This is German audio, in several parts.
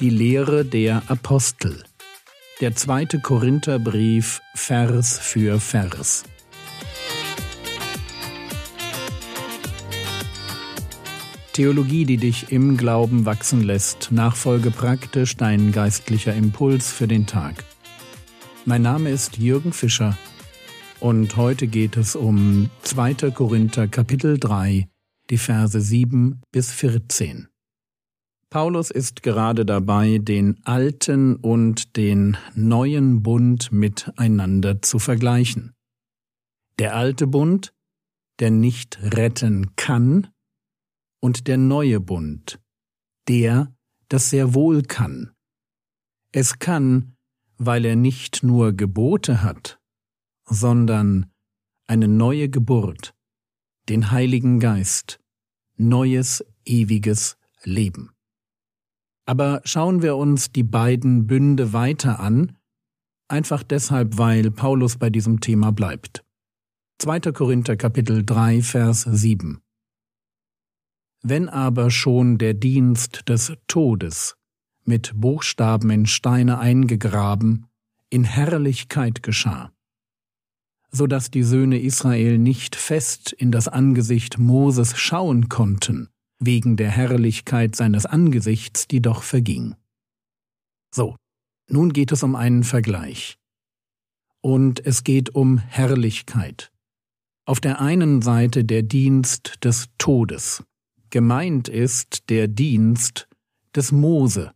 Die Lehre der Apostel. Der zweite Korintherbrief Vers für Vers. Theologie, die dich im Glauben wachsen lässt. Nachfolge praktisch dein geistlicher Impuls für den Tag. Mein Name ist Jürgen Fischer und heute geht es um 2. Korinther Kapitel 3, die Verse 7 bis 14. Paulus ist gerade dabei, den alten und den neuen Bund miteinander zu vergleichen. Der alte Bund, der nicht retten kann, und der neue Bund, der, das sehr wohl kann. Es kann, weil er nicht nur Gebote hat, sondern eine neue Geburt, den Heiligen Geist, neues, ewiges Leben. Aber schauen wir uns die beiden Bünde weiter an, einfach deshalb, weil Paulus bei diesem Thema bleibt. 2. Korinther Kapitel 3 Vers 7 Wenn aber schon der Dienst des Todes mit Buchstaben in Steine eingegraben in Herrlichkeit geschah, so dass die Söhne Israel nicht fest in das Angesicht Moses schauen konnten, wegen der Herrlichkeit seines Angesichts, die doch verging. So, nun geht es um einen Vergleich. Und es geht um Herrlichkeit. Auf der einen Seite der Dienst des Todes. Gemeint ist der Dienst des Mose,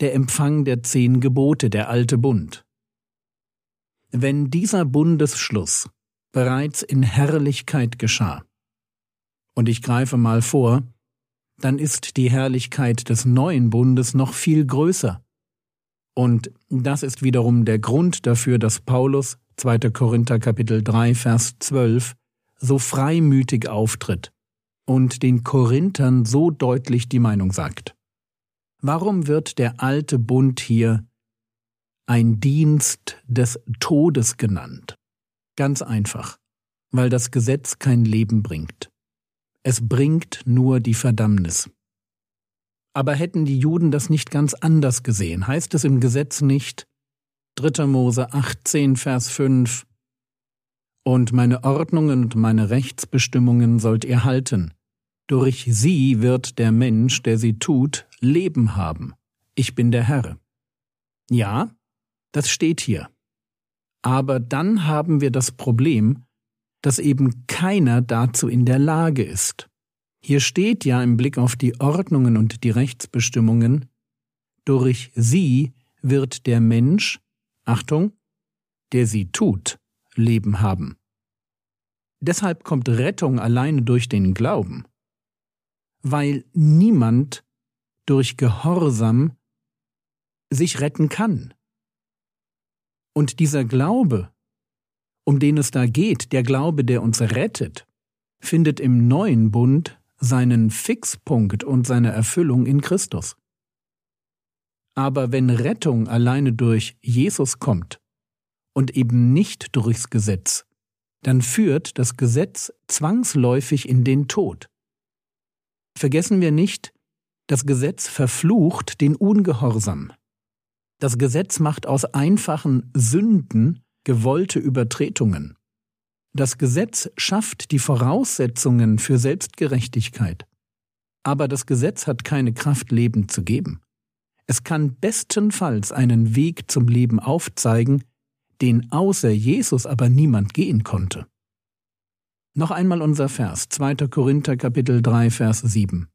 der Empfang der zehn Gebote, der alte Bund. Wenn dieser Bundesschluss bereits in Herrlichkeit geschah, und ich greife mal vor, dann ist die Herrlichkeit des neuen Bundes noch viel größer. Und das ist wiederum der Grund dafür, dass Paulus 2. Korinther Kapitel 3 Vers 12 so freimütig auftritt und den Korinthern so deutlich die Meinung sagt. Warum wird der alte Bund hier ein Dienst des Todes genannt? Ganz einfach, weil das Gesetz kein Leben bringt. Es bringt nur die Verdammnis. Aber hätten die Juden das nicht ganz anders gesehen, heißt es im Gesetz nicht 3. Mose 18, Vers 5 Und meine Ordnungen und meine Rechtsbestimmungen sollt ihr halten. Durch sie wird der Mensch, der sie tut, Leben haben. Ich bin der Herr. Ja, das steht hier. Aber dann haben wir das Problem, dass eben keiner dazu in der Lage ist. Hier steht ja im Blick auf die Ordnungen und die Rechtsbestimmungen, durch sie wird der Mensch, Achtung, der sie tut, Leben haben. Deshalb kommt Rettung alleine durch den Glauben, weil niemand durch Gehorsam sich retten kann. Und dieser Glaube um den es da geht, der Glaube, der uns rettet, findet im neuen Bund seinen Fixpunkt und seine Erfüllung in Christus. Aber wenn Rettung alleine durch Jesus kommt und eben nicht durchs Gesetz, dann führt das Gesetz zwangsläufig in den Tod. Vergessen wir nicht, das Gesetz verflucht den Ungehorsam. Das Gesetz macht aus einfachen Sünden gewollte Übertretungen. Das Gesetz schafft die Voraussetzungen für Selbstgerechtigkeit. Aber das Gesetz hat keine Kraft, Leben zu geben. Es kann bestenfalls einen Weg zum Leben aufzeigen, den außer Jesus aber niemand gehen konnte. Noch einmal unser Vers, 2. Korinther Kapitel 3, Vers 7.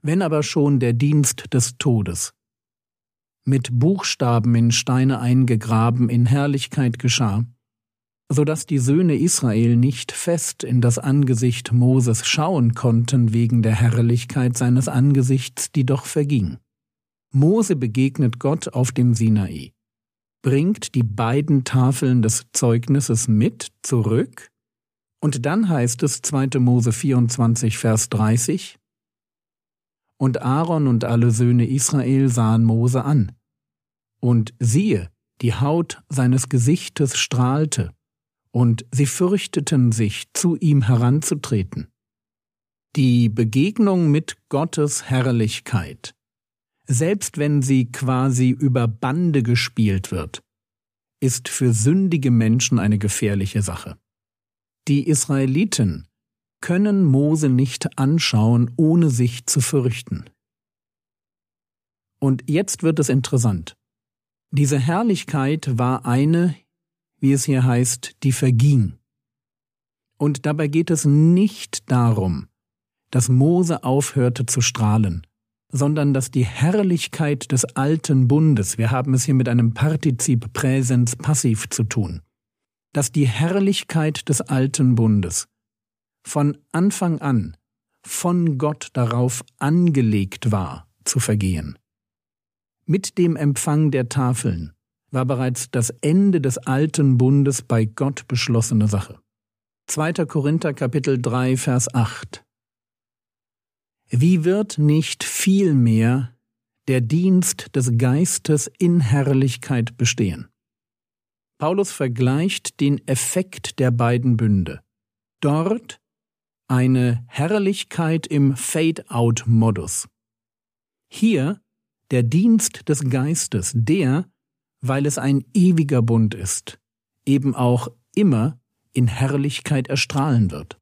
Wenn aber schon der Dienst des Todes, mit Buchstaben in Steine eingegraben in Herrlichkeit geschah, so dass die Söhne Israel nicht fest in das Angesicht Moses schauen konnten wegen der Herrlichkeit seines Angesichts, die doch verging. Mose begegnet Gott auf dem Sinai, bringt die beiden Tafeln des Zeugnisses mit zurück, und dann heißt es 2. Mose 24, Vers 30, und Aaron und alle Söhne Israel sahen Mose an. Und siehe, die Haut seines Gesichtes strahlte, und sie fürchteten sich, zu ihm heranzutreten. Die Begegnung mit Gottes Herrlichkeit selbst wenn sie quasi über Bande gespielt wird, ist für sündige Menschen eine gefährliche Sache. Die Israeliten können Mose nicht anschauen, ohne sich zu fürchten. Und jetzt wird es interessant. Diese Herrlichkeit war eine, wie es hier heißt, die verging. Und dabei geht es nicht darum, dass Mose aufhörte zu strahlen, sondern dass die Herrlichkeit des alten Bundes, wir haben es hier mit einem Partizip Präsens passiv zu tun, dass die Herrlichkeit des alten Bundes von Anfang an von Gott darauf angelegt war, zu vergehen. Mit dem Empfang der Tafeln war bereits das Ende des alten Bundes bei Gott beschlossene Sache. 2. Korinther Kapitel 3 Vers 8 Wie wird nicht vielmehr der Dienst des Geistes in Herrlichkeit bestehen? Paulus vergleicht den Effekt der beiden Bünde. Dort eine Herrlichkeit im Fade-out-Modus. Hier der Dienst des Geistes, der, weil es ein ewiger Bund ist, eben auch immer in Herrlichkeit erstrahlen wird.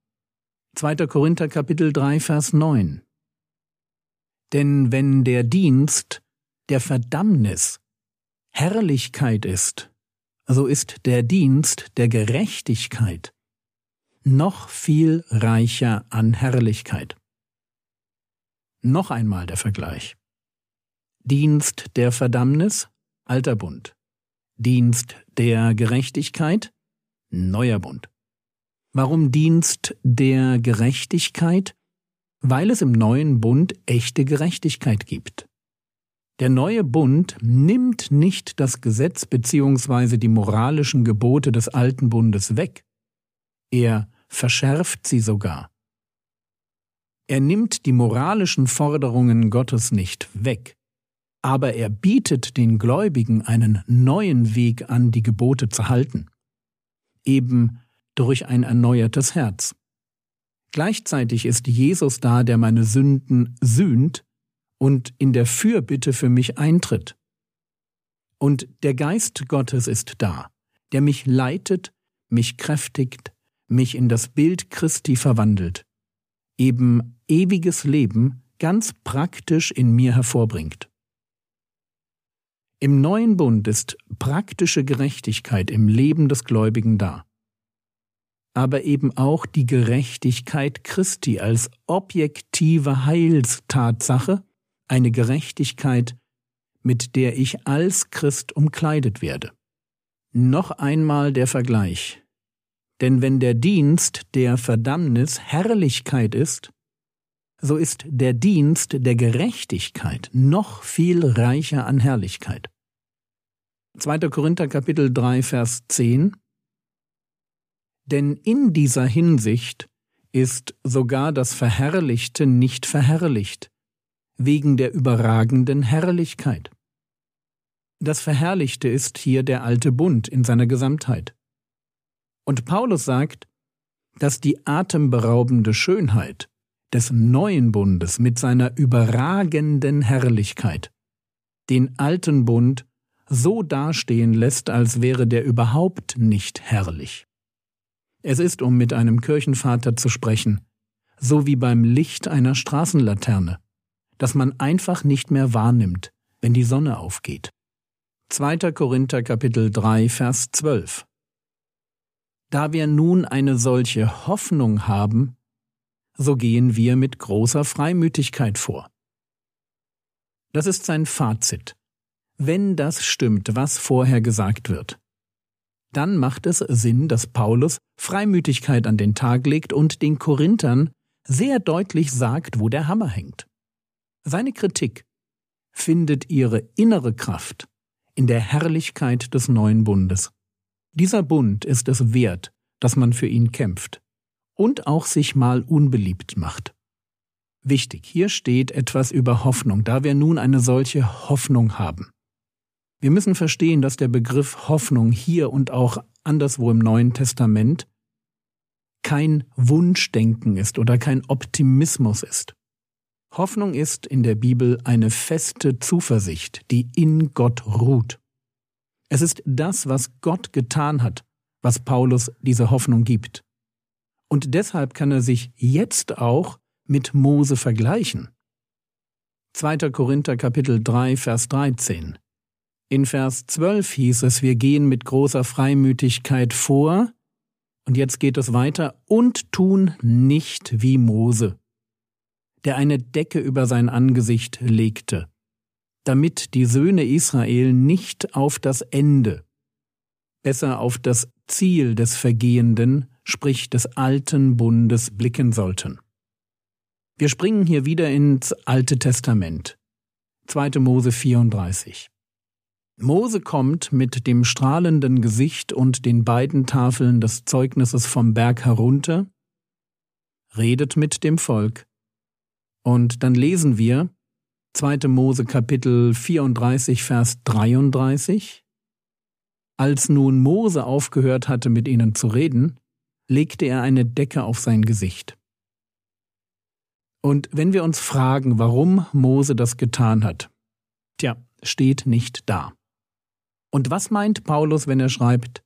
2. Korinther Kapitel 3 Vers 9 Denn wenn der Dienst der Verdammnis Herrlichkeit ist, so ist der Dienst der Gerechtigkeit noch viel reicher an Herrlichkeit. Noch einmal der Vergleich. Dienst der Verdammnis, alter Bund. Dienst der Gerechtigkeit, neuer Bund. Warum Dienst der Gerechtigkeit? Weil es im neuen Bund echte Gerechtigkeit gibt. Der neue Bund nimmt nicht das Gesetz bzw. die moralischen Gebote des alten Bundes weg. Er verschärft sie sogar. Er nimmt die moralischen Forderungen Gottes nicht weg, aber er bietet den Gläubigen einen neuen Weg an, die Gebote zu halten, eben durch ein erneuertes Herz. Gleichzeitig ist Jesus da, der meine Sünden sühnt und in der Fürbitte für mich eintritt. Und der Geist Gottes ist da, der mich leitet, mich kräftigt, mich in das Bild Christi verwandelt, eben ewiges Leben ganz praktisch in mir hervorbringt. Im neuen Bund ist praktische Gerechtigkeit im Leben des Gläubigen da, aber eben auch die Gerechtigkeit Christi als objektive Heilstatsache, eine Gerechtigkeit, mit der ich als Christ umkleidet werde. Noch einmal der Vergleich. Denn wenn der Dienst der Verdammnis Herrlichkeit ist, so ist der Dienst der Gerechtigkeit noch viel reicher an Herrlichkeit. 2. Korinther Kapitel 3 Vers 10 Denn in dieser Hinsicht ist sogar das Verherrlichte nicht verherrlicht, wegen der überragenden Herrlichkeit. Das Verherrlichte ist hier der alte Bund in seiner Gesamtheit. Und Paulus sagt, dass die atemberaubende Schönheit des neuen Bundes mit seiner überragenden Herrlichkeit den alten Bund so dastehen lässt, als wäre der überhaupt nicht herrlich. Es ist, um mit einem Kirchenvater zu sprechen, so wie beim Licht einer Straßenlaterne, das man einfach nicht mehr wahrnimmt, wenn die Sonne aufgeht. 2. Korinther Kapitel 3 Vers 12 Da wir nun eine solche Hoffnung haben, so gehen wir mit großer Freimütigkeit vor. Das ist sein Fazit. Wenn das stimmt, was vorher gesagt wird, dann macht es Sinn, dass Paulus Freimütigkeit an den Tag legt und den Korinthern sehr deutlich sagt, wo der Hammer hängt. Seine Kritik findet ihre innere Kraft in der Herrlichkeit des neuen Bundes. Dieser Bund ist es wert, dass man für ihn kämpft und auch sich mal unbeliebt macht. Wichtig, hier steht etwas über Hoffnung, da wir nun eine solche Hoffnung haben. Wir müssen verstehen, dass der Begriff Hoffnung hier und auch anderswo im Neuen Testament kein Wunschdenken ist oder kein Optimismus ist. Hoffnung ist in der Bibel eine feste Zuversicht, die in Gott ruht. Es ist das, was Gott getan hat, was Paulus diese Hoffnung gibt. Und deshalb kann er sich jetzt auch mit Mose vergleichen. 2. Korinther Kapitel 3 Vers 13 In Vers 12 hieß es, wir gehen mit großer Freimütigkeit vor, und jetzt geht es weiter, und tun nicht wie Mose, der eine Decke über sein Angesicht legte, damit die Söhne Israel nicht auf das Ende, besser auf das Ziel des Vergehenden, sprich des alten Bundes, blicken sollten. Wir springen hier wieder ins Alte Testament. 2. Mose 34. Mose kommt mit dem strahlenden Gesicht und den beiden Tafeln des Zeugnisses vom Berg herunter, redet mit dem Volk, und dann lesen wir 2. Mose Kapitel 34, Vers 33. Als nun Mose aufgehört hatte, mit ihnen zu reden, legte er eine Decke auf sein Gesicht. Und wenn wir uns fragen, warum Mose das getan hat, tja, steht nicht da. Und was meint Paulus, wenn er schreibt,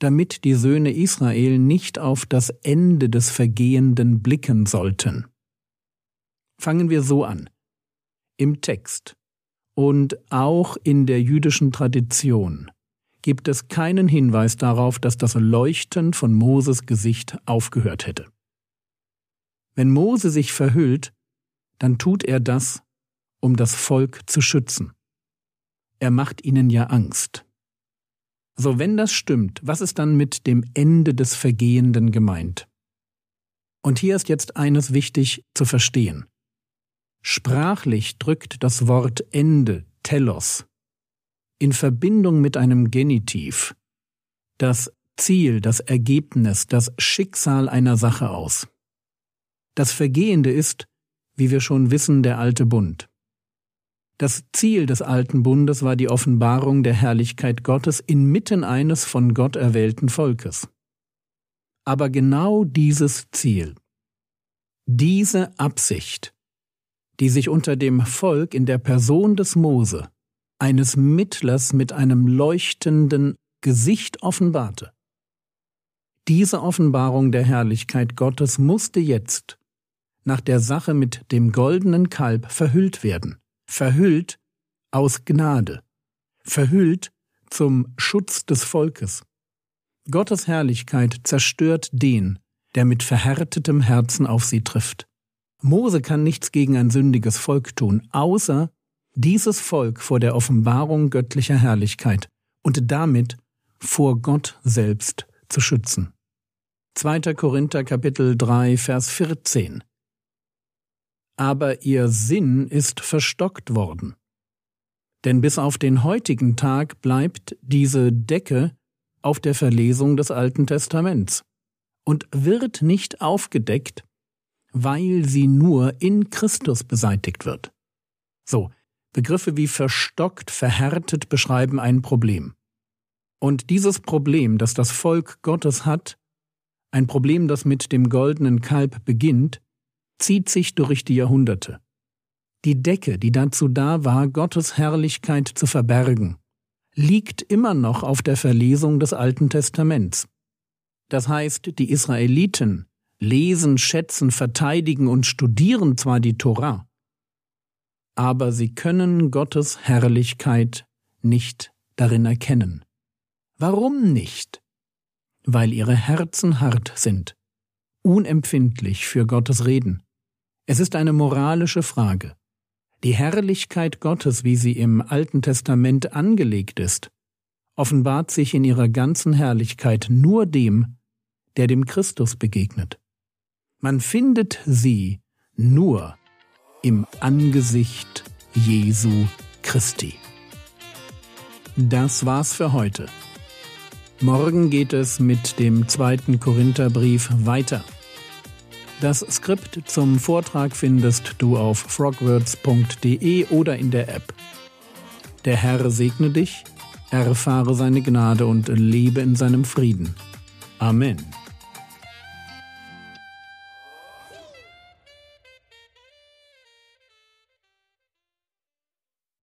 damit die Söhne Israel nicht auf das Ende des Vergehenden blicken sollten? Fangen wir so an. Im Text und auch in der jüdischen Tradition gibt es keinen Hinweis darauf, dass das Leuchten von Moses Gesicht aufgehört hätte. Wenn Mose sich verhüllt, dann tut er das, um das Volk zu schützen. Er macht ihnen ja Angst. So, wenn das stimmt, was ist dann mit dem Ende des Vergehenden gemeint? Und hier ist jetzt eines wichtig zu verstehen. Sprachlich drückt das Wort Ende, Telos, in Verbindung mit einem Genitiv das Ziel, das Ergebnis, das Schicksal einer Sache aus. Das Vergehende ist, wie wir schon wissen, der alte Bund. Das Ziel des alten Bundes war die Offenbarung der Herrlichkeit Gottes inmitten eines von Gott erwählten Volkes. Aber genau dieses Ziel, diese Absicht, die sich unter dem Volk in der Person des Mose, eines Mittlers mit einem leuchtenden Gesicht offenbarte. Diese Offenbarung der Herrlichkeit Gottes musste jetzt, nach der Sache mit dem goldenen Kalb, verhüllt werden, verhüllt aus Gnade, verhüllt zum Schutz des Volkes. Gottes Herrlichkeit zerstört den, der mit verhärtetem Herzen auf sie trifft. Mose kann nichts gegen ein sündiges Volk tun, außer dieses Volk vor der Offenbarung göttlicher Herrlichkeit und damit vor Gott selbst zu schützen. 2. Korinther Kapitel 3 Vers 14 Aber ihr Sinn ist verstockt worden. Denn bis auf den heutigen Tag bleibt diese Decke auf der Verlesung des Alten Testaments und wird nicht aufgedeckt, weil sie nur in Christus beseitigt wird. So, Begriffe wie verstockt, verhärtet beschreiben ein Problem. Und dieses Problem, das das Volk Gottes hat, ein Problem, das mit dem goldenen Kalb beginnt, zieht sich durch die Jahrhunderte. Die Decke, die dazu da war, Gottes Herrlichkeit zu verbergen, liegt immer noch auf der Verlesung des Alten Testaments. Das heißt, die Israeliten lesen, schätzen, verteidigen und studieren zwar die Torah, aber sie können Gottes Herrlichkeit nicht darin erkennen. Warum nicht? Weil ihre Herzen hart sind, unempfindlich für Gottes Reden. Es ist eine moralische Frage. Die Herrlichkeit Gottes, wie sie im Alten Testament angelegt ist, offenbart sich in ihrer ganzen Herrlichkeit nur dem, der dem Christus begegnet. Man findet sie nur im Angesicht Jesu Christi. Das war's für heute. Morgen geht es mit dem zweiten Korintherbrief weiter. Das Skript zum Vortrag findest du auf frogwords.de oder in der App. Der Herr segne dich, erfahre seine Gnade und lebe in seinem Frieden. Amen.